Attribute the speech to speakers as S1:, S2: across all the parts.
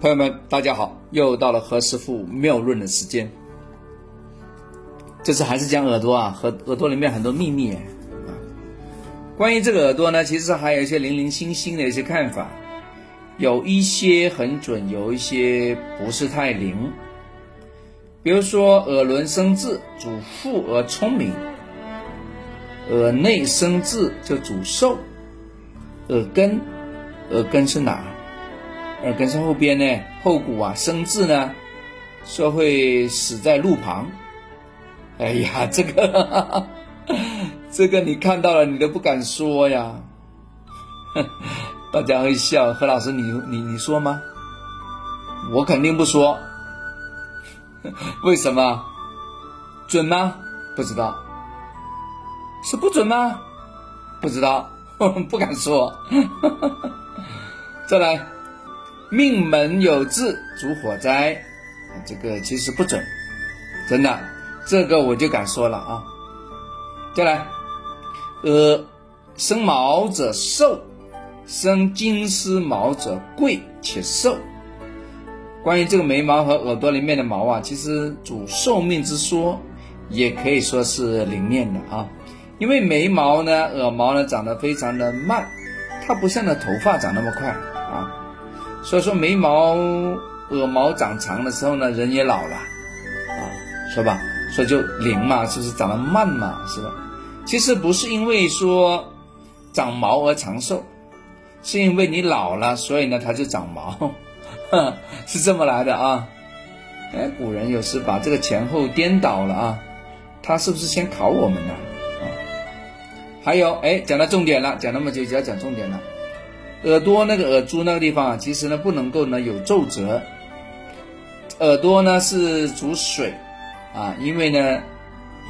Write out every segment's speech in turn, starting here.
S1: 朋友们，大家好，又到了何师傅妙论的时间。这次还是讲耳朵啊，和耳朵里面很多秘密啊。关于这个耳朵呢，其实还有一些零零星星的一些看法，有一些很准，有一些不是太灵。比如说，耳轮生智主富而聪明，耳内生智就主寿，耳根，耳根是哪？耳根是后边呢，后骨啊，生智呢，说会死在路旁。哎呀，这个，这个你看到了，你都不敢说呀。大家会笑，何老师，你你你说吗？我肯定不说。为什么？准吗？不知道。是不准吗？不知道，不敢说。再来。命门有痣主火灾，这个其实不准，真的，这个我就敢说了啊。再来，呃，生毛者寿，生金丝毛者贵且寿。关于这个眉毛和耳朵里面的毛啊，其实主寿命之说，也可以说是灵验的啊。因为眉毛呢，耳毛呢长得非常的慢，它不像那头发长那么快。所以说眉毛、耳毛长长的时候呢，人也老了，啊，是吧？所以就灵嘛，就是长得慢嘛，是吧？其实不是因为说长毛而长寿，是因为你老了，所以呢它就长毛，是这么来的啊。哎，古人有时把这个前后颠倒了啊，他是不是先考我们呢？啊，还有哎，讲到重点了，讲那么久就要讲重点了。耳朵那个耳珠那个地方啊，其实呢不能够呢有皱褶。耳朵呢是主水啊，因为呢，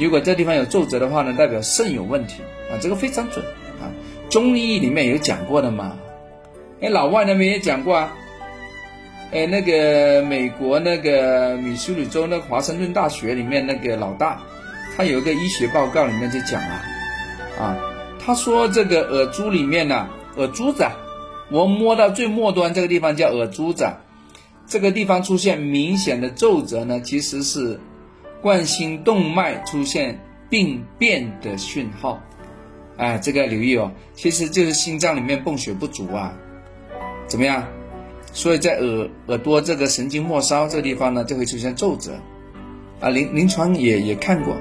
S1: 如果这地方有皱褶的话呢，代表肾有问题啊，这个非常准啊。中医里面有讲过的嘛，哎，老外那边也讲过啊。哎，那个美国那个密苏里州那华盛顿大学里面那个老大，他有一个医学报告里面就讲啊，啊，他说这个耳珠里面呢，耳珠子。啊。我摸到最末端这个地方叫耳珠子，这个地方出现明显的皱褶呢，其实是冠心动脉出现病变的讯号。哎，这个要留意哦，其实就是心脏里面泵血不足啊。怎么样？所以在耳耳朵这个神经末梢这个地方呢，就会出现皱褶。啊，临临床也也看过，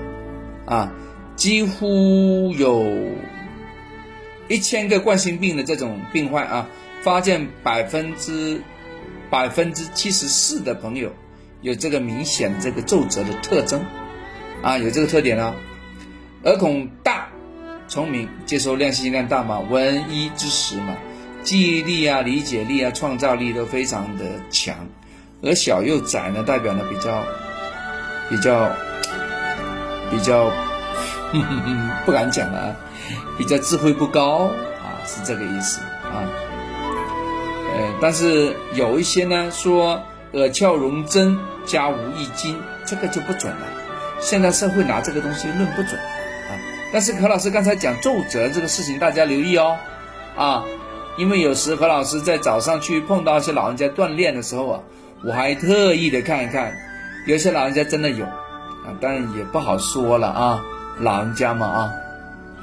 S1: 啊，几乎有。一千个冠心病的这种病患啊，发现百分之百分之七十四的朋友有这个明显这个皱褶的特征，啊，有这个特点啊。耳孔大，聪明，接收量信息量大嘛，文一之时嘛，记忆力啊、理解力啊、创造力都非常的强。耳小又窄呢，代表呢比较比较比较，嗯哼哼不敢讲了啊。比较智慧不高啊，是这个意思啊。呃，但是有一些呢说耳窍容针加无一金，这个就不准了。现在社会拿这个东西论不准啊。但是何老师刚才讲皱褶这个事情，大家留意哦啊，因为有时何老师在早上去碰到一些老人家锻炼的时候啊，我还特意的看一看，有些老人家真的有啊，当然也不好说了啊，老人家们啊。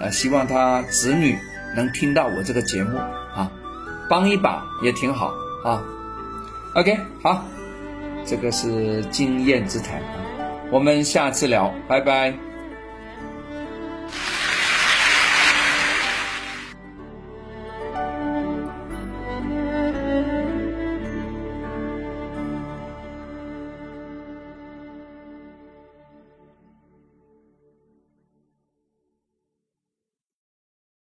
S1: 呃，希望他子女能听到我这个节目啊，帮一把也挺好啊。OK，好，这个是经验之谈，我们下次聊，拜拜。